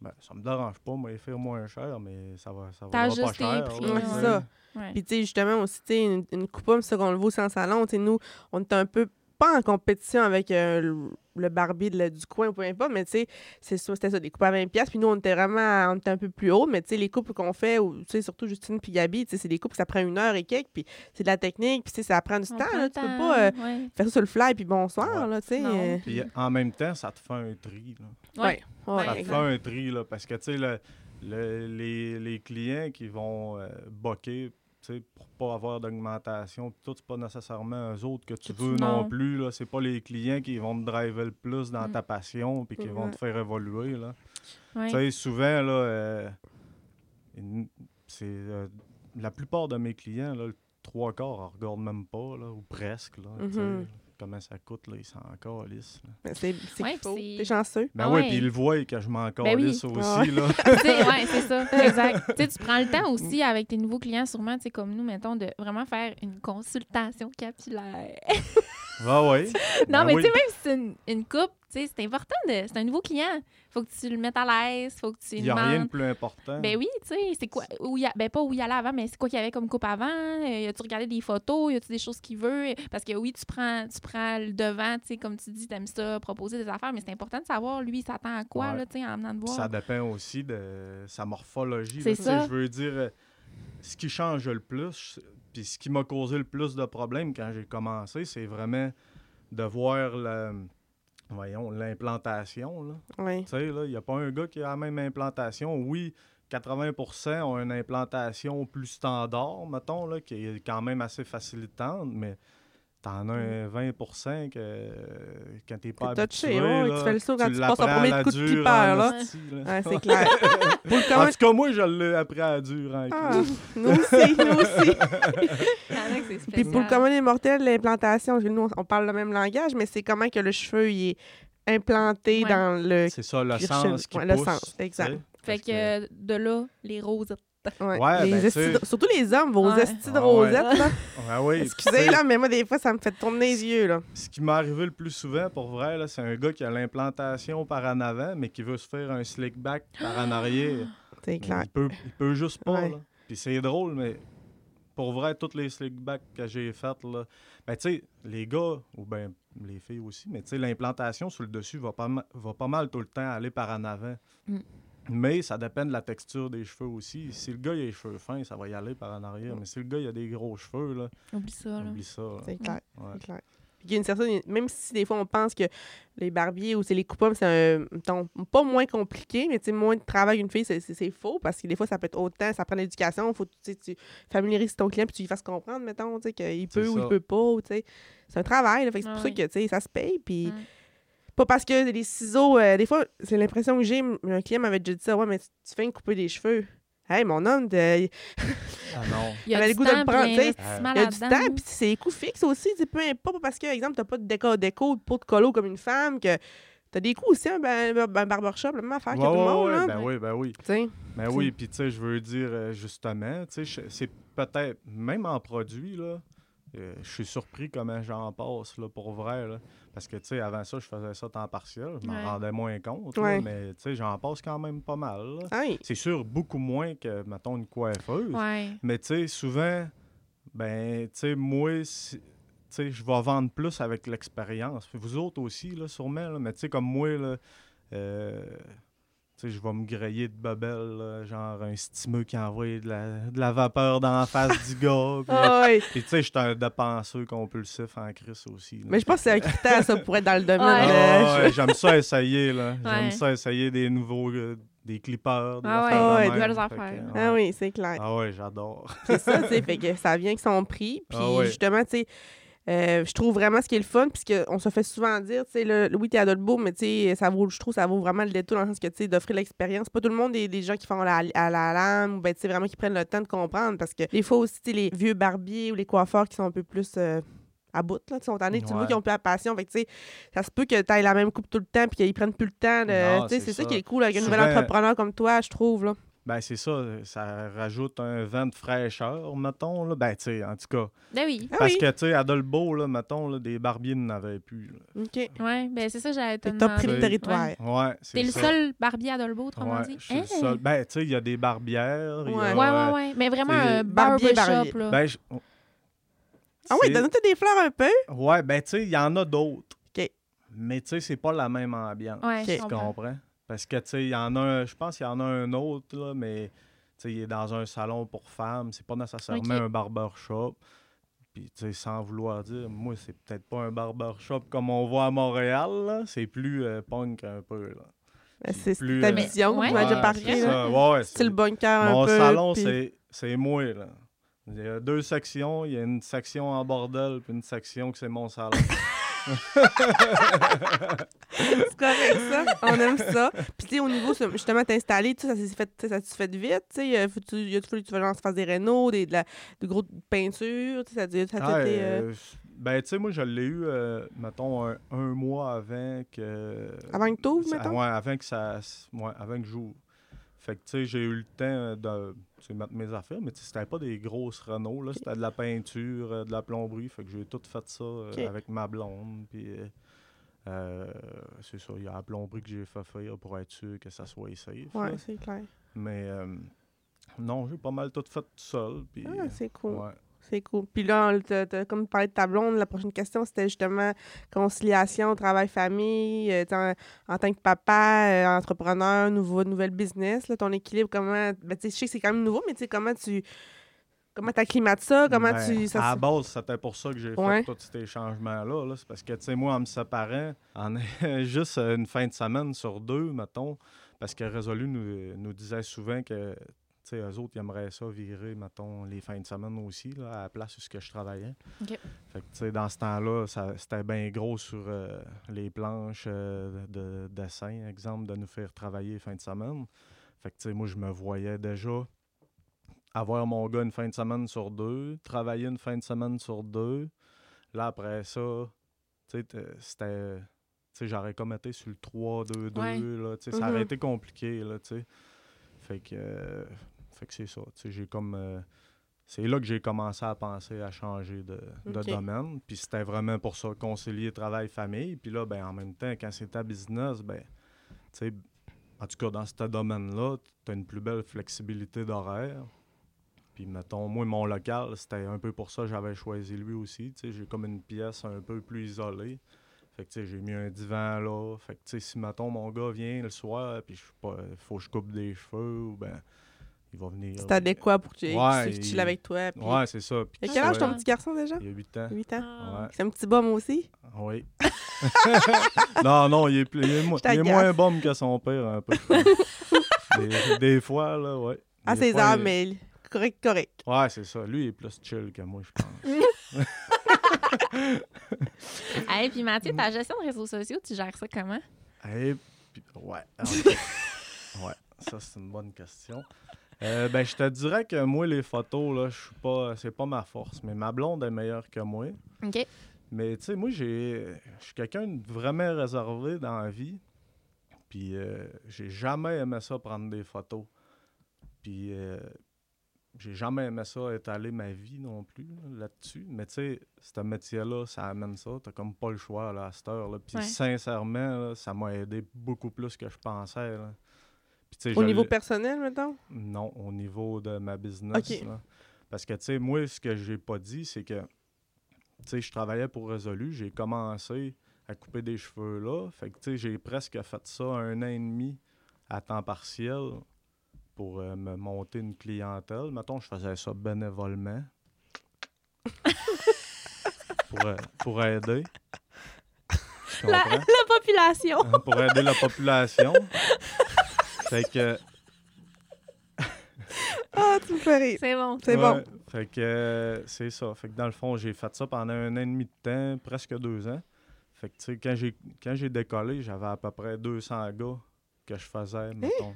Ben, ça me dérange pas, moi, les faire moins cher, mais ça va, ça T'as va pas cher. prix, Ouais, ça. Ouais. Puis, tu sais, justement, aussi, tu sais, une, une coupe, c'est qu'on le aussi en salon. Tu sais, nous, on est un peu pas en compétition avec euh, le, de la- du coin ou peu importe, mais tu sais, c'est ça, c'était ça, des coupes à 20$. pièces Puis nous, on était vraiment, on était un peu plus haut, mais tu sais, les coupes qu'on fait, ou, tu sais, surtout Justine puis Gabi, tu sais, c'est des coupes que ça prend une heure et quelques, puis c'est de la technique, puis tu sais, ça prend du On temps, prend là. le Tu peux pas euh, ouais. faire ça sur le fly, puis bonsoir, Ouais. là, tu sais. Non. euh, Puis en même temps, ça te fait un tri. Là. Ouais. ça te fait un tri, là, parce que, tu sais, le- le- les, les clients qui vont euh, boquer, pour pas avoir d'augmentation, tout, c'est pas nécessairement eux autres que tu Que veux non, non. plus, là. C'est pas les clients qui vont te driver le plus dans Mm. ta passion, puis qui vont te faire évoluer, là. Ouais. Souvent, là, euh, c'est... euh, la plupart de mes clients, là, le trois quarts, on regarde même pas, là, ou presque. Là, Mhm. Comment ça coûte, là, ils s'en calissent. C'est c'est Ouais, qu'il faut. puis c'est- T'es chanceux. Ben Ah oui, ouais. puis ils le voient que je m'en Ben oui. calisse aussi. Ah ouais. Là. Tu sais, ouais, c'est ça, exact. Tu sais, tu prends le temps aussi avec tes nouveaux clients, sûrement, tu sais, comme nous, mettons, de vraiment faire une consultation capillaire. Ah ouais. non, Ben mais oui. tu sais, même si c'est une, une coupe, tu sais, c'est important de. C'est un nouveau client. Faut que tu le mettes à l'aise, faut que tu Il n'y a rien de plus important. Ben oui, tu sais, c'est quoi. Où il y a, ben pas où il y allait avant, mais c'est quoi qu'il y avait comme coupe avant? Euh, y a-tu regardé des photos? Y a-tu des choses qu'il veut? Parce que oui, tu prends, tu prends le devant, tu sais, comme tu dis, t'aimes ça, proposer des affaires, mais c'est important de savoir, lui, il s'attend à quoi, Ouais. là, tu sais, en venant de voir. Ça dépend aussi de sa morphologie. C'est tu ça. Je veux dire, euh, ce qui change le plus, puis ce qui m'a causé le plus de problèmes quand j'ai commencé, c'est vraiment de voir la, voyons, l'implantation. là. Oui. Tu sais, là, il n'y a pas un gars qui a la même implantation. Oui, 80% ont une implantation plus standard, mettons, là, qui est quand même assez facilitante, mais t'en as un 20 que euh, quand t'es pas touché, habitué, ouais, là, tu fais le saut quand tu passes ton premier coup de en là. esti, là. Ouais, c'est clair. En tout cas, moi, je l'ai appris à dur en Ah, nous aussi, nous aussi. Puis pour le commun des mortels, l'implantation, nous, on- parle le même langage, mais c'est comment que le cheveu il est implanté Ouais. dans le... C'est ça, le sens chevelu. qui Ouais, le sens, tu exact. Fait que euh, de là, les roses. Ouais, Ouais, les ben, Surtout les hommes, vos Ouais. estis de Ah ouais. rosettes, là. Ouais, oui, puis tu Excusez, sais, là, mais moi, des fois, ça me fait tourner les yeux, là. Ce qui m'est arrivé le plus souvent, pour vrai, là, c'est un gars qui a l'implantation par en avant, mais qui veut se faire un slick back par en arrière. C'est clair. Il peut, il peut juste pas. Ouais. là. Puis c'est drôle, mais pour vrai, toutes les slick back que j'ai faites, là, ben, tu sais, les gars, ou ben les filles aussi, mais tu sais, l'implantation sur le dessus va pas, ma- va pas mal tout le temps aller par en avant. Mm. Mais ça dépend de la texture des cheveux aussi. Si le gars il a les cheveux fins, ça va y aller par en arrière. Mm. Mais si le gars il a des gros cheveux, là, Oublie ça, là. oublie ça. là. C'est clair. Ouais. C'est clair. Puis il y a une certaine, même si des fois on pense que les barbiers ou c'est les coupe c'est un mettons, pas moins compliqué, mais moins de travail qu'une fille, c'est- c'est c'est faux parce que des fois ça peut être autant, ça prend l'éducation, faut que tu sais, tu familiarises ton client puis tu lui fasses comprendre, mettons, tu sais, qu'il peut C'est ou il peut pas, ou, tu sais. C'est un travail, là, fait que c'est pour ça que tu sais, ça se paye, puis Ouais. Pas parce que les ciseaux, euh, des fois, c'est l'impression que j'ai, un client m'avait déjà dit ça, ouais, mais tu, tu fais une couper des cheveux. Hey, mon homme, de- il Ah non. Il y a avait du le goût de le temps, prendre, sais. l'investissement y a du temps, puis c'est coûts fixes aussi. Peu importe, pas parce que, exemple, t'as pas de déco, déco de peau de colo comme une femme, que t'as des coûts aussi, un, ben, un barbershop, la même affaire que Ouais, tout le monde. ouais, là. ben oui, ben oui. Tu sais, Ben oui, puis tu sais, je veux dire, euh, justement, tu sais, c'est peut-être, même en produit, là, euh, je suis surpris comment j'en passe, là, pour vrai, là. Parce que, tu sais, avant ça, je faisais ça temps partiel, je m'en Ouais. rendais moins compte, là, Ouais. mais, tu sais, j'en passe quand même pas mal. C'est sûr, beaucoup moins que, mettons, une coiffeuse. Mais, tu sais, souvent, ben, tu sais, moi, si- tu sais, je vais vendre plus avec l'expérience. Vous autres aussi, là, sûrement, mais tu sais, comme moi, là, euh, je vais me griller de babel, là, genre un stimeux qui envoie de la, de la vapeur dans la face du gars. Puis, Ah oui. puis tu sais, je suis un dépenseur compulsif en crise aussi. là. Mais je pense que c'est un critère, ça, pour être dans le domaine. Ouais. Ah, ouais, j'aime ça essayer, là. Ouais. J'aime ça essayer des nouveaux, euh, des clippers, des Ah ouais, affaires de ouais, même. de nouvelles que, affaires. ouais. Ah oui, c'est clair. Ah ouais, j'adore. C'est ça, tu sais, fait que ça vient avec son prix. Puis Ah ouais. justement, tu sais, euh, je trouve vraiment ce qui est le fun, puisqu'on se fait souvent dire, tu sais, le, oui, t'es à Dolbeau, mais tu sais, ça vaut, je trouve ça vaut vraiment le détour dans le sens que, tu sais, d'offrir l'expérience. Pas tout le monde est des gens qui font la, à la lame, ou ben, tu sais, vraiment qui prennent le temps de comprendre, parce que des fois aussi, tu sais, les vieux barbiers ou les coiffeurs qui sont un peu plus euh, à bout, là, qui sont tannés, tu vois, Ouais. qui ont plus la passion. Fait que, tu sais, ça se peut que tu la même coupe tout le temps, puis qu'ils prennent plus le temps. c'est ça. ça. qui est cool avec un nouvel entrepreneur comme toi, je trouve, là. Ben, c'est ça, ça rajoute un vent de fraîcheur, mettons. Là. Ben, tu sais, en tout cas. Ben oui. Ah Parce oui. que, tu sais, à Dolbeau, là, mettons, là, des barbiers n'avaient plus. là. OK. Ouais, ben c'est ça, j'allais te Fait que t'as pris le territoire. Ouais. Ouais, c'est T'es le seul barbier à Dolbeau, autrement Ouais, dit. je suis le seul. Ben, tu sais, il y a des barbières. y a, Ouais. Ouais, ouais, ouais. Mais vraiment un Barbier, barbershop, barbier. là. Ben, je- Ah oui, donne-nous des fleurs un peu. Ouais, ben, tu sais, il y en a d'autres. OK. Mais, tu sais, c'est pas la même ambiance. Ouais, Ok. je Tu comprends. comprends? Parce que, tu sais, il y en a un, je pense qu'il y en a un autre, là, mais, tu sais, il est dans un salon pour femmes. C'est pas nécessairement un barbershop. Puis, tu sais, sans vouloir dire, moi, c'est peut-être pas un barbershop comme on voit à Montréal, là. C'est plus euh, punk un peu, là. Ben, C'est plus, ta euh, vision, ouais. Ouais, parlé. ça. Ouais, ouais, C'est le bunker un Mon peu. salon, puis- c'est, c'est moi, là. Il y a deux sections. Il y a une section en bordel puis une section que c'est mon salon. C'est correct, ça. On aime ça. Puis, tu sais, au niveau, justement, t'installer, tu sais, ça s'est fait, ça s'est fait vite. Tu sais, euh, il a fallu que tu fasses des rénaux, des, de la, de gros peintures. Tu sais, ça, ça Ah, été. euh, euh, ben, tu sais, moi, je l'ai eu, euh, mettons, un, un mois avant que. Avant que t'ouvres, mettons? Ouais, avant que ça. Ouais, avant que j'ouvre. Fait que, tu sais, j'ai eu le temps de mettre mes affaires, mais c'était pas des grosses Renault, là. C'était de la peinture, euh, de la plomberie. Fait que j'ai tout fait ça euh, avec ma blonde. Puis, euh, euh, c'est ça, il y a la plomberie que j'ai fait faire pour être sûr que ça soit safe. Ouais, c'est clair. Mais, euh, non, j'ai pas mal tout fait tout seul. Ah, c'est cool. ouais. C'est cool. Puis là, on- t'as- t'as comme parlé de ta blonde, la prochaine question, c'était justement conciliation, travail-famille, euh, en, en tant que papa, euh, entrepreneur, nouveau, nouvelle business, là, ton équilibre, comment... Ben, tu sais, je sais que c'est quand même nouveau, mais tu sais, comment tu... Comment t'acclimates ça? Comment Ben, tu... ça à la se- base, c'était pour ça que j'ai Ouais. fait tous ces changements-là. là. C'est parce que, tu sais, moi, en me séparant, en juste une fin de semaine sur deux, mettons, parce que Résolu nous, nous disait souvent que, sais, eux autres, ils aimeraient ça virer, mettons, les fins de semaine aussi, là, à la place où ce que je travaillais. Fait que, tu sais, dans ce temps-là, c'était bien gros sur euh, les planches euh, de dessin, exemple, de nous faire travailler fin de semaine. Fait que, tu sais, moi, je me voyais déjà avoir mon gars une fin de semaine sur deux, travailler une fin de semaine sur deux. Là, après ça, tu sais, t- c'était... J'aurais comme été sur le 3-2-2, Ouais. là, tu sais, ça aurait été compliqué, là, tu sais. Fait que... euh, fait que c'est ça, j'ai comme... euh, c'est là que j'ai commencé à penser à changer de, domaine. Puis c'était vraiment pour ça, concilier travail-famille. Puis là, ben, en même temps, quand c'est ta business, ben, tu sais, en tout cas, dans ce domaine-là, tu as une plus belle flexibilité d'horaire. Puis, mettons, moi, mon local, c'était un peu pour ça que j'avais choisi lui aussi. J'ai comme une pièce un peu plus isolée. Fait que, j'ai mis un divan là. Fait que, si, mettons, mon gars vient le soir, puis je sais pas, faut que je coupe des cheveux, ou ben, il va venir. C'est puis- adéquat pour que tu Ouais, tu chill il- avec toi. Puis... Ouais, c'est ça. Puis qu'il quel âge ton petit garçon déjà? Il a 8 ans. 8 ans. Ah. Ouais. C'est un petit bum aussi? Oui. non, non, il est, plus- il est, mo- Je il est t'agace. moins bon que son père, un peu. des, des fois, là, ouais. À ses fois, heures, il- mais correct, correct. Ouais, c'est ça. Lui, il est plus chill que moi, je pense. Hey, puis Mathieu, ta gestion de réseaux sociaux, tu gères ça comment? Et puis, ouais. ouais, ça, c'est une bonne question. Euh, ben, je te dirais que moi, les photos, là, je suis pas... C'est pas ma force, mais ma blonde est meilleure que moi. OK. Mais tu sais, moi, j'ai, je suis quelqu'un de vraiment réservé dans la vie. Puis euh, j'ai jamais aimé ça prendre des photos. Puis euh, j'ai jamais aimé ça étaler ma vie non plus là, là-dessus. Mais tu sais, ce métier-là, ça amène ça. T'as comme pas le choix là, à cette heure. Là. Puis Ouais. sincèrement, là, ça m'a aidé beaucoup plus que je pensais. là. Au niveau personnel, mettons? non, au niveau de ma business. Là. Parce que, tu sais, moi, ce que j'ai pas dit, c'est que, tu sais, je travaillais pour Résolu. J'ai commencé à couper des cheveux là. Fait que, tu sais, j'ai presque fait ça un an et demi à temps partiel pour euh, me monter une clientèle. Mettons, je faisais ça bénévolement. pour, euh, pour aider. La, population. Pour aider la population. fait que Ah, tu me fais rire. C'est bon. C'est Ouais, bon. Fait que euh, c'est ça. Fait que dans le fond, j'ai fait ça pendant un an et demi de temps, presque deux ans. Fait que tu sais, quand j'ai quand j'ai décollé, j'avais à peu près 200 gars que je faisais, mettons.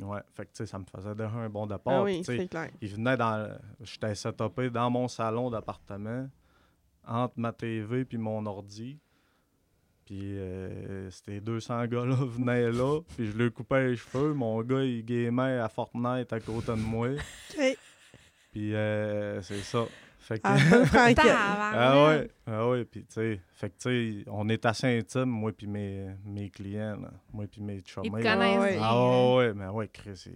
Ouais, fait que tu sais, ça me faisait déjà un bon départ. Ah oui, tu sais, c'est clair. il venait dans. J'étais setupé dans mon salon d'appartement, entre ma TV puis mon ordi. Puis euh, ces 200 gars-là venaient là, puis je leur coupais les cheveux. Mon gars, il gamait à Fortnite à côté de moi. Puis euh, c'est ça. Fait que. Ah, franquette. Tabarnak. Ah ouais, ah ouais, puis tu sais, fait que tu sais, on est assez intime, moi puis mes, mes clients, là. moi puis mes Ils te chumés. connaissent Ah ouais. Ah mais ouais, Chris, c'est...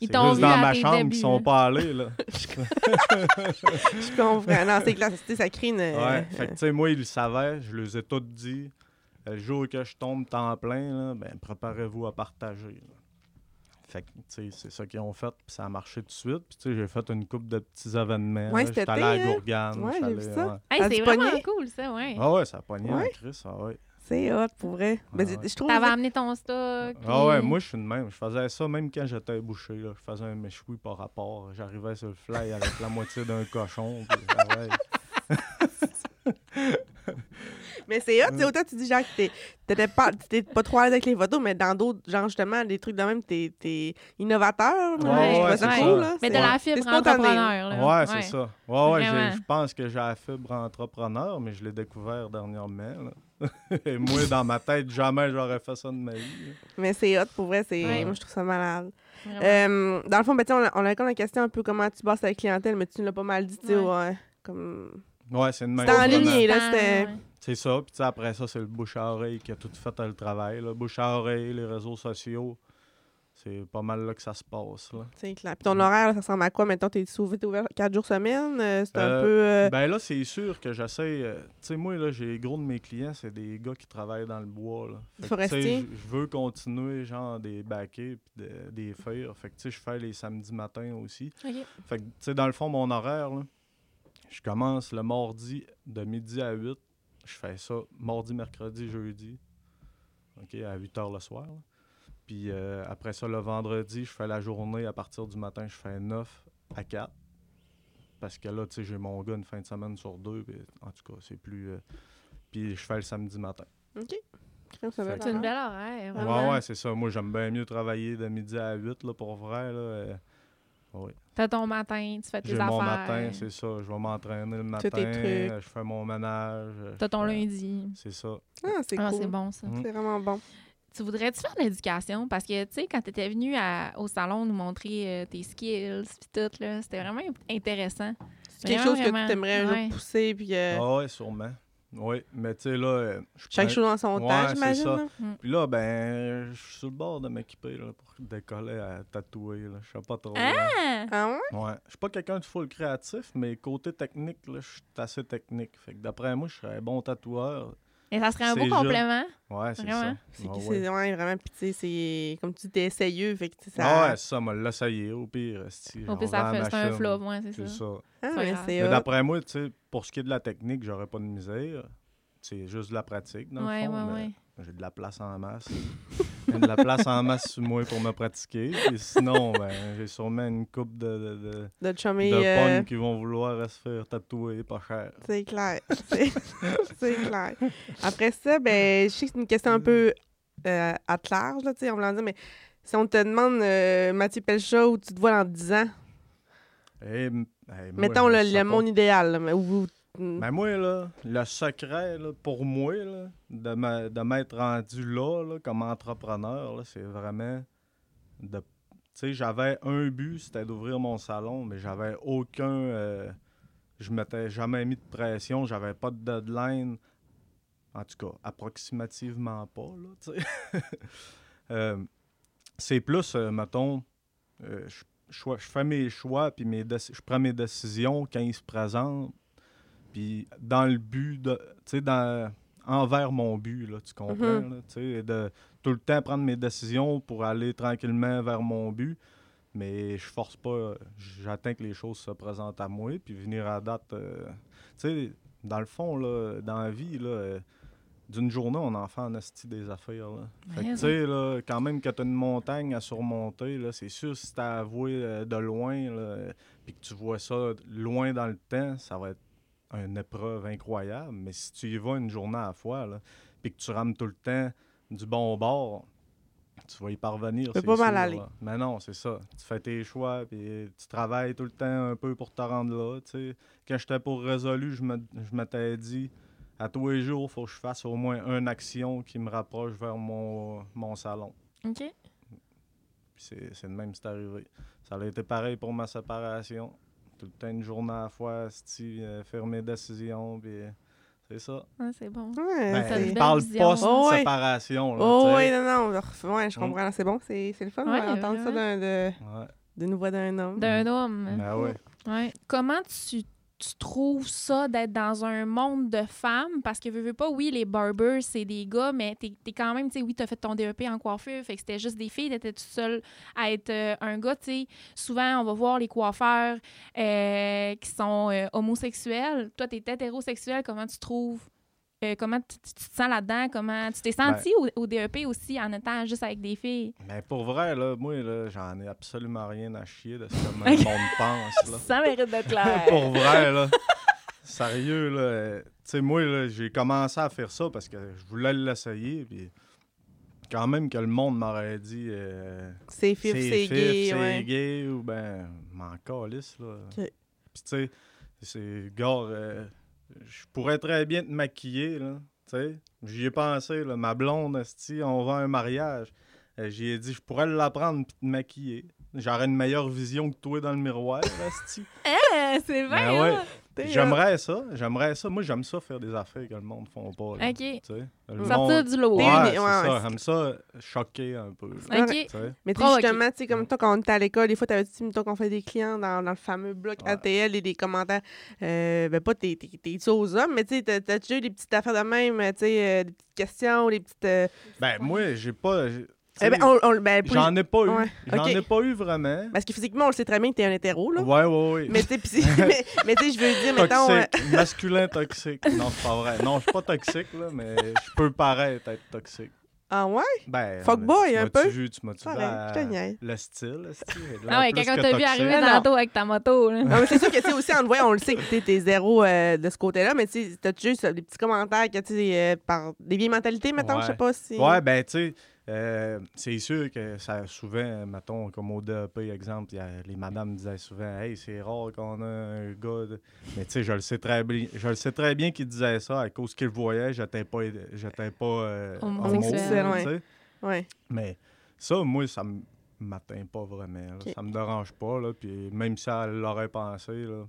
Ils t'ont juste vu dans ma chambre débuts, qui sont là. pas allés, là. Je comprends. Non, c'est clair. Ça crée une... Ouais, fait que euh, tu sais, moi, ils le savaient, je les ai tous dit. Le jour que je tombe temps plein, là, ben, préparez-vous à partager. là. Fait que, tu sais, c'est ça qu'ils ont fait, puis ça a marché tout de suite. Puis, tu sais, j'ai fait une coupe de petits événements. Ouais, J'étais allé à hein? Gourgane. Ouais, j'étais j'ai vu allé- ça. ouais. Hey, As-tu c'est vraiment pogné? cool, ça, ouais. Ah ouais, ça a pogné en Ouais? Chris, ah ouais. C'est hot, pour vrai. Ah Ben, ouais. Je trouve... T'avais amené ton stock. Ah ouais, moi je suis de même. Je faisais ça même quand j'étais bouché. Là. Je faisais un méchoui par rapport. J'arrivais sur le fly avec la moitié d'un cochon. puis ah ouais. Mais c'est hot, tu sais, autant tu dis, genre, que t'es- t'étais pas, pas trop à l'aise avec les photos, mais dans d'autres, genre, justement, des trucs de même, t'es, t'es innovateur. moi, Ouais, je trouve ouais, ça c'est cool, ça. là. Mais de la fibre entrepreneur. là. Ouais, c'est ça. Ouais, ouais, je pense que j'ai la fibre entrepreneur, mais je l'ai découvert dernièrement. là. Et moi, dans ma tête, jamais j'aurais fait ça de ma vie. Mais c'est hot, pour vrai, c'est, Ouais. moi, je trouve ça malade. Euh, dans le fond, ben, on a, on a comme la question un peu comment tu bosses avec la clientèle, mais tu l'as pas mal dit, tu sais, Ouais. ouais, comme... Ouais, c'est une C'était en vraiment. ligne, là, c'était-. C'est ça. Puis tu sais, après ça, c'est le bouche à oreille qui a tout fait le travail. Là. Bouche à oreille, les réseaux sociaux. C'est pas mal là que ça se passe. Là. C'est clair. Puis ton horaire, là, ça ressemble à quoi? Mettons, t'es sauvé, t'es ouvert 4 jours semaine? euh, c'est un Euh, peu... euh, Ben là, c'est sûr que j'essaie. euh, tu sais, moi, là, j'ai gros de mes clients, c'est des gars qui travaillent dans le bois. Là. Forestier? Je veux continuer, genre, des baquets puis de- des feuilles. Fait que, tu sais, je fais les samedis matins aussi. Fait que, tu sais, dans le fond, mon horaire, là, je commence le mardi de midi à 8. Je fais ça mardi, mercredi, jeudi. OK, à 8 heures le soir. là. Puis euh, après ça, le vendredi, je fais la journée. À partir du matin, je fais 9 à 4. Parce que là, tu sais, j'ai mon gars une fin de semaine sur deux. puis en tout cas, c'est plus. euh, Puis je fais le samedi matin. OK. C'est une belle horaire. Ouais, vraiment. ouais, c'est ça. Moi, j'aime bien mieux travailler de midi à 8, là, pour vrai. Là, euh, oui. T'as ton matin, tu fais tes J'ai affaires. mon matin, c'est ça. Je vais m'entraîner le matin. tes trucs. Je fais mon ménage. T'as ton lundi. C'est ça. Ah, c'est Ah, cool. c'est bon, ça. Mm. C'est vraiment bon. Tu voudrais-tu faire de l'éducation? Parce que, tu sais, quand tu étais venu à- au salon nous montrer euh, tes skills puis tout, là, c'était vraiment intéressant. C'est quelque Vraiment, chose que tu aimerais un Ouais. jour pousser, puis euh, Ah ouais, sûrement. Oui, mais tu sais, là. euh, je chaque chose dans son Ouais, temps, j'imagine. là. Puis là, ben, je suis sur le bord de m'équiper là, pour décoller à tatouer. Là. Je sais pas trop. Ah! Ah ouais? Ouais. Je suis pas quelqu'un de full créatif, mais côté technique, là, je suis assez technique. Fait que d'après moi, je serais un bon tatoueur. Et ça serait un beau juste- complément. Ouais, c'est ça. C'est que ouais. ouais, vraiment, puis tu sais, c'est comme tu dis, t'es essayeux, fait que tu sais, Ah ça... ouais, c'est ça, m'a l'essayer au pire. Au on pire, ça fait- un flop, ouais, c'est C'est ça. ça. Ah, c'est mais d'après moi, tu sais, pour ce qui est de la technique, j'aurais pas de misère. C'est juste de la pratique, dans Ouais, le fond. ouais, mais ouais. J'ai de la place en masse. j'ai de la place en masse sur moi pour me pratiquer. Et sinon, ben, j'ai sûrement une coupe de, de, de, De euh, pognes qui vont vouloir se faire tatouer pas cher. c'est clair. C'est c'est clair. Après ça, ben, je sais que c'est une question un peu euh, à large, là, tu sais, on va dire, mais si on te demande, euh, Mathieu Pelcha, où tu te vois dans 10 ans, Et, hey, moi, mettons le, le monde idéal, là, mais où... Ben moi, là, le secret, pour moi, là, de de m'être rendu là, comme entrepreneur, c'est vraiment de... Tu sais, j'avais un but, c'était d'ouvrir mon salon, mais j'avais aucun... euh, je m'étais jamais mis de pression, j'avais pas de deadline. En tout cas, approximativement pas, là. Euh, c'est plus, euh, mettons, euh, je, fais mes choix, puis mes je prends mes décisions quand ils se présentent, puis dans le but de, tu sais, dans, envers mon but, là, tu comprends, là, tu sais, de tout le temps prendre mes décisions pour aller tranquillement vers mon but, mais je force pas, j'attends que les choses se présentent à moi, puis venir à date, euh, tu sais, dans le fond, là, dans la vie, là, euh, d'une journée, on en fait en asti des affaires, là. Fait que, tu sais, là, quand même, que tu as une montagne à surmonter, là, c'est sûr, si tu as avoué euh, de loin, là, puis que tu vois ça loin dans le temps, ça va être une épreuve incroyable. Mais si tu y vas une journée à la fois, là, puis que tu rames tout le temps du bon bord, tu vas y parvenir. c'est pas mal aller. là. Mais non, c'est ça. Tu fais tes choix, puis tu travailles tout le temps un peu pour te rendre là. tu sais. Quand j'étais pour résolu, je me- je m'étais dit, à tous les jours, il faut que je fasse au moins une action qui me rapproche vers mon, mon salon. OK. C'est de même c'est arrivé. Ça a été pareil pour ma séparation. Tout le temps une journée à la fois, sti, euh, faire mes décisions, puis euh, c'est ça. Ah, c'est bon. Ouais, Ben, ça je parle vision. Oh, ouais. post-séparation. là, Oh oui, non, non, je- ouais, je Mm. comprends. C'est bon, c'est c'est le fun Ouais, d'entendre ça d'un- de- Ouais. d'une voix d'un homme. D'un homme. Ben ouais. Ouais. Comment tu, tu trouves ça d'être dans un monde de femmes? Parce que, veux, veux pas, oui, les barbers, c'est des gars, mais t'es es quand même, tu sais, oui, t'as fait ton DEP en coiffure, fait que c'était juste des filles, t'étais toute seule à être euh, un gars, tu sais. Souvent, on va voir les coiffeurs euh, qui sont euh, homosexuels. Toi, t'es hétérosexuel, comment tu trouves... euh, comment tu, tu- tu te sens là-dedans? Comment tu t'es senti au, au DEP aussi en étant juste avec des filles? Mais pour vrai, là, moi, là, j'en ai absolument rien à chier de ce que le monde pense. Là. Ça mérite d'être clair. pour vrai, là. sérieux, là, tu sais, moi, là, j'ai commencé à faire ça parce que je voulais l'essayer, puis quand même que le monde m'aurait dit euh, C'est fif, c'est gay, c'est ouais. gay, ou ben, m'en calisse, là. Puis tu sais, c'est, gars, euh, je pourrais très bien te maquiller, là, tu sais. J'y ai pensé, là, ma blonde, esti, on va à un mariage. Euh, J'y ai dit, je pourrais l'apprendre puis te maquiller. J'aurais une meilleure vision que toi dans le miroir, esti. Eh, c'est vrai, Ben ouais. J'aimerais ça, j'aimerais ça. Moi, j'aime ça faire des affaires que le monde ne font pas. là, OK. tu sais. Le Sortir monde- du lot. T'es Ouais, c'est ça. J'aime ça choquer un peu. là. OK. Mais tu sais, Provoquer. justement, tu sais, comme toi, quand on était à l'école, des fois, t'avais dit, mettons, qu'on fait des clients dans, dans le fameux bloc Ouais. ATL et des commentaires, euh, ben pas tes, ça aux hommes, mais tu sais, t'as t'as déjà eu des petites affaires de même, tu sais, euh, des petites questions, des petites... euh, Ben, moi, j'ai pas. Eh ben, on, on- ben, J'en ai pas eu. Ouais, J'en ai pas eu vraiment. Parce que physiquement, on le sait très bien que t'es un hétéro, là. Ouais, ouais, ouais. Mais tu sais, mais, mais tu sais, je veux dire, mettons... euh. Masculin toxique. Non, c'est pas vrai. Non, je suis pas toxique, là, mais je peux paraître être toxique. Ah ouais? Ben. Fuckboy, un peu? vu, tu m'as-tu vu Pareil, à- je te niaise. le style, elle est Ah ouais, quand que on t'a vu arriver non. tantôt avec ta moto, là. Non, mais c'est sûr que, tu sais, aussi, en te voyant, on le sait que t'es- zéro euh, de ce côté-là, mais tu sais, t'as juste des petits commentaires que, tu sais, euh, par des vieilles mentalités, mettons, je sais pas si... Ouais, ben, tu sais, euh, c'est sûr que ça souvent, mettons, comme au DEP, exemple, il y a- les madames disaient souvent, hey, c'est rare qu'on a un gars. de- Mais tu sais, je le sais très bien, je le sais très bien qu'ils disaient ça à cause qu'ils voyaient, j'étais pas, j'étais pas euh, Homosexuel, ouais. sais. Mais ça, moi, ça m- m'atteint pas vraiment. là. Ok. Ça me dérange pas, là. Puis même si elle l'aurait pensé, là.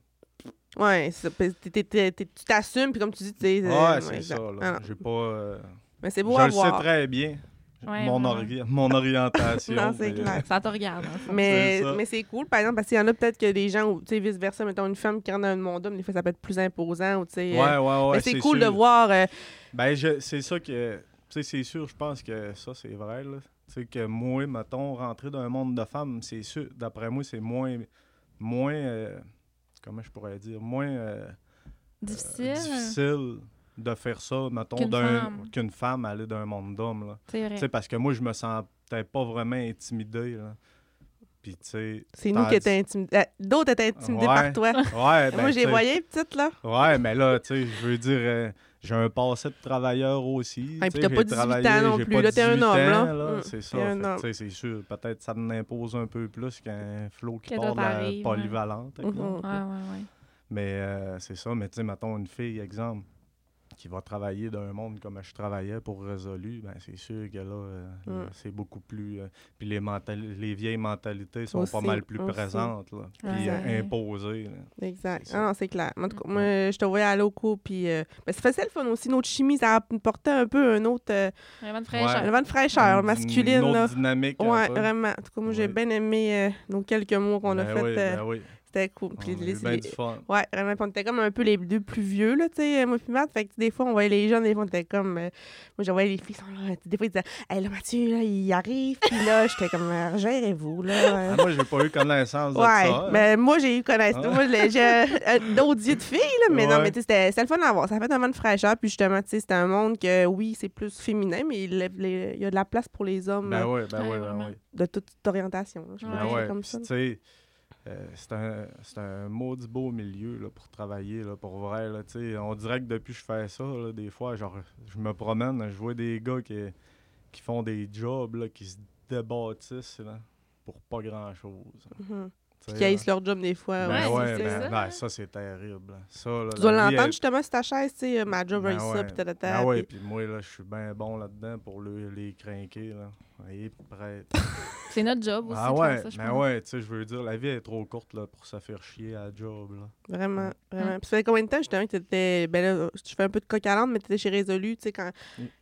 Ouais, c'est ça. Puis t'es- t'es- t'es- t'es- tu t'assumes, puis comme tu dis, tu sais... euh, Ouais, c'est exact. ça, Ah là. J'ai pas. euh, Mais c'est beau je à le sais voir. très bien. Ouais, mon, ori- mon orientation. Non, c'est clair. Ça te regarde, en fait. Mais, C'est ça. mais c'est cool, par exemple, parce qu'il y en a peut-être que des gens, ou, tu sais, vice-versa, mettons, une femme qui rentre dans un monde d'homme, des fois, ça peut être plus imposant, ou, tu sais... euh, Ouais, ouais, ouais. mais c'est cool sûr. de voir... euh, Ben, je- c'est ça que. Tu sais, c'est sûr, je pense que ça, c'est vrai, là. Tu sais, que moi, mettons, rentrer dans un monde de femmes, c'est sûr, d'après moi, c'est moins. Moins. euh, comment je pourrais dire Moins. euh, Difficile. difficile de faire ça, mettons, Qu'une femme. qu'une femme aller d'un monde d'hommes, là. C'est vrai. Parce que moi, je me sentais pas vraiment intimidé, là. Puis, tu sais. C'est nous qui étaient intimidés. euh, D'autres étaient intimidés Ouais. par toi. Ouais, ben, Moi, tu j'ai voyé petite, là. Ouais, mais là, tu sais, je veux dire, euh, j'ai un passé de travailleur aussi. Ah, tu puis t'as pas 18 ans travaillé, non plus, là, t'es un 18 homme, là. C'est ça. c'est sûr. Peut-être ça m'impose un peu plus qu'un flow qui t'arrives, ouais. polyvalente. Mhm. Ouais, ouais, ouais. Mais euh, c'est ça. Mais tu sais, mettons une fille, exemple, qui va travailler d'un monde comme je travaillais pour Résolu, ben c'est sûr que là, euh, Mm. là, c'est beaucoup plus... euh, puis les, les vieilles mentalités sont Aussi, pas mal plus aussi. présentes, là. Puis Ouais. euh, imposées, là. Exact. C'est. Ah non, c'est clair. En tout cas, moi, je te voyais au cours, puis... euh, ben, ça faisait le fun aussi. Notre chimie, ça apportait un peu un autre... euh, Vraiment de Ouais. fraîcheur. un vent de fraîcheur Une- masculine, une autre là. dynamique. un Ouais, peu. vraiment. En tout cas, moi, j'ai Ouais. bien aimé euh, nos quelques mots qu'on a Ben fait. oui, euh, ben oui. C'était cool. Puis les- les- fun. Ouais, vraiment. on était comme un peu les deux plus vieux, là, tu sais, moi puis Matt. Fait que des fois, on voyait les jeunes, des fois, on était comme. euh, moi, je voyais les filles, sont là. Des fois, ils disaient, hey, là, Mathieu, là, il arrive. Puis là, j'étais comme, Euh, gérez-vous, là. Ah, moi, j'ai pas eu connaissance de Ouais, ça. mais moi, j'ai eu connaissance. Ah. Moi, j'ai euh, d'autres yeux de filles, là, mais non, mais tu sais, c'était c'était le fun à voir. Ça fait un moment de fraîcheur, puis justement, tu sais, c'est un monde que, oui, c'est plus féminin, mais il, les- il y a de la place pour les hommes Ben oui, ben oui, ben oui. de toute orientation. là. Je peux Ouais. Ben comme ça. tu sais, euh, c'est un, un maudit beau milieu là, pour travailler, là, pour vrai. Là, on dirait que depuis que je fais ça, là, des fois, genre, je me promène, je vois des gars qui, qui font des jobs, là, qui se débâtissent là, pour pas grand-chose. Mhm. sais, Qui haïssent leur job des fois. Ben Ouais, ouais, ben, ça. ben, ça, c'est terrible. Ça, là, Tu dois l'entendre est- justement sur ta chaise, tu sais, ma job, Ben réussit ça, puis tata, Ah ouais, puis- puis moi, là, je suis bien bon là-dedans pour le- les craquer, là. Voyez, prêt. C'est notre job aussi. Ah ouais, ça, pense. ouais, tu sais, je veux dire, la vie est trop courte, là, pour se faire chier à la job, là. Vraiment, vraiment. Mm. Puis ça fait combien de temps justement que t'étais. Ben là, je fais un peu de coq à mais t'étais chez Résolu, tu sais, quand.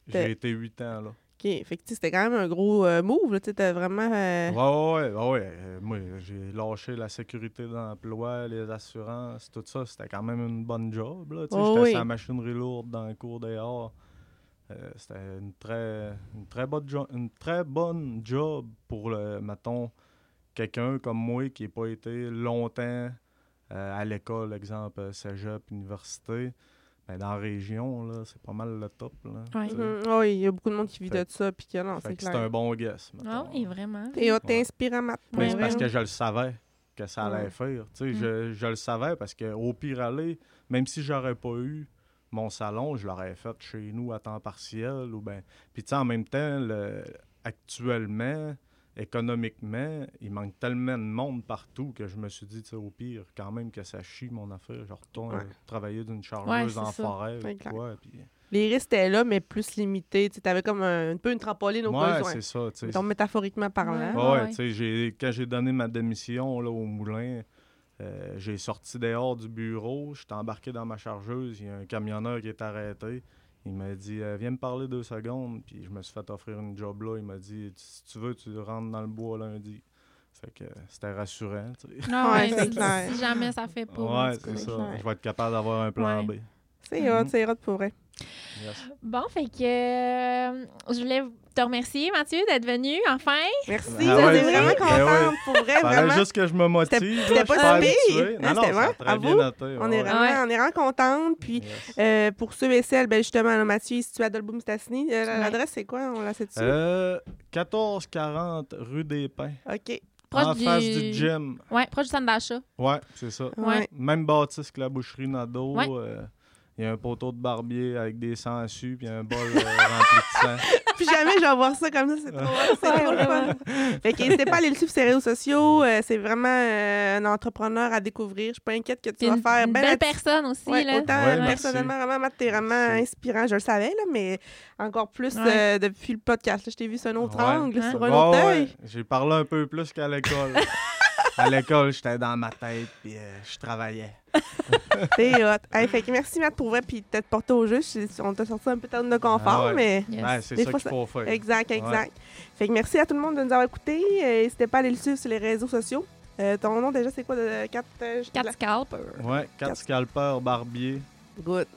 J'ai été 8 ans, là. OK. Fait que c'était quand même un gros euh, move, tu t'as vraiment. euh, Ouais, ouais, ouais, ouais. euh, moi, j'ai lâché la sécurité d'emploi, les assurances, tout ça. C'était quand même une bonne job, là. Oh j'étais oui. sur la machinerie lourde dans le cours dehors. C'était une très, une, très bonne une très bonne job pour, le, mettons, quelqu'un comme moi qui n'a pas été longtemps euh, à l'école, exemple, cégep, université. Ben, dans la région, là, c'est pas mal le top, là. Mhm. Ah oui, il y a beaucoup de monde qui vit Fait- de ça, puis que non, Fait c'est que c'est clair. un bon guess, Ah mettons. oui, vraiment. T'es hot, t'es Ouais. inspirant, Matt. Mais c'est parce que je le savais que ça allait faire. Tu sais, Mm. je, je le savais parce que au pire aller, même si j'aurais pas eu mon salon, je l'aurais fait chez nous à temps partiel. ou ben Puis tu sais, en même temps, le- actuellement, économiquement, il manque tellement de monde partout que je me suis dit, tu sais, au pire, quand même que ça chie mon affaire, je retourne Ouais. travailler d'une Ouais, chargeuse en ça. forêt Ouais, ou quoi. Puis... Les risques étaient là, mais plus limités. Tu avais comme un, un peu une trampoline au Ouais, besoin. c'est ça. Mettons, métaphoriquement parlant. Ouais. Ouais, ouais, ouais. tu sais, j'ai- quand j'ai donné ma démission là, au moulin, euh, j'ai sorti dehors du bureau, j'étais embarqué dans ma chargeuse, il y a un camionneur qui est arrêté. Il m'a dit euh, Viens me parler deux secondes, puis je me suis fait offrir une job là. Il m'a dit Si tu veux, tu rentres dans le bois lundi. Fait que c'était rassurant, tu sais. Ah Ouais, c'est si- clair. si jamais ça fait pas. Ouais, c'est ça. Je vais être capable d'avoir un plan Ouais. B. C'est hot, Mhm. c'est hot pour vrai. Yes. Bon, fait que euh, je voulais te remercier, Mathieu, d'être venu enfin. Merci, Ah j'étais ouais, vraiment ben contente, ouais. pour vrai, Fallait vraiment. juste que je me motive. C'était- je pas si pire. Non, non, c'était ça a vrai. très À bien vous, noté. On est vraiment, Ouais. on est vraiment contente. Puis Yes. euh, pour ceux et celles, ben justement, là, Mathieu est situé à Dolboum-Stassny. Euh, Ouais. L'adresse, c'est quoi? On l'a sait dessus? Euh, 1440 rue des Pins. OK. Proche en du... face du gym. Ouais, proche du centre d'achat. Ouais, c'est ça. Ouais. Même bâtisse que la boucherie Nadeau. Il y a un poteau de barbier avec des sangsues puis un bol euh, rempli de sang. Puis jamais je vais voir ça comme ça, c'est trop, c'est trop le fun. vraiment. Fait que n'hésitez pas à aller le suivre sur ses réseaux sociaux. euh, c'est vraiment euh, un entrepreneur à découvrir. Je suis pas inquiète que tu vas une, faire une ben belle là- personne aussi, Ouais, là. autant Ouais, merci. personnellement, vraiment, Matt, t'es vraiment Merci. inspirant. Je le savais, là, mais encore plus Ouais. euh, depuis le podcast. là. je t'ai vu sur un autre Ouais. angle, sur un autre ouais, œil. J'ai parlé un peu plus qu'à l'école. à l'école, j'étais dans ma tête puis euh, je travaillais. T'es hot. Hey, fait que merci, Matt, pour vrai, puis peut-être porté au jeu. Je- On t'a sorti un peu de de confort, Ah ouais. mais... Yes. Ouais, c'est Des ça fois, qu'il faut faire. Exact, exact. Fait que merci à tout le monde de nous avoir écoutés. Euh, N'hésitez pas à aller le suivre sur les réseaux sociaux. Euh, ton nom, déjà, c'est quoi? De 4... Quatre scalpers. Ouais, quatre scalpeurs barbiers, Good.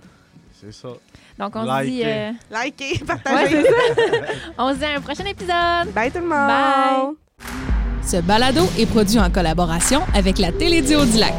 c'est ça. Donc, on se dit... Likez. euh, Likez, Ouais, partagez. c'est ça. on se dit à un prochain épisode. Bye tout le monde! Bye. Ce balado est produit en collaboration avec la Télédio du Lac.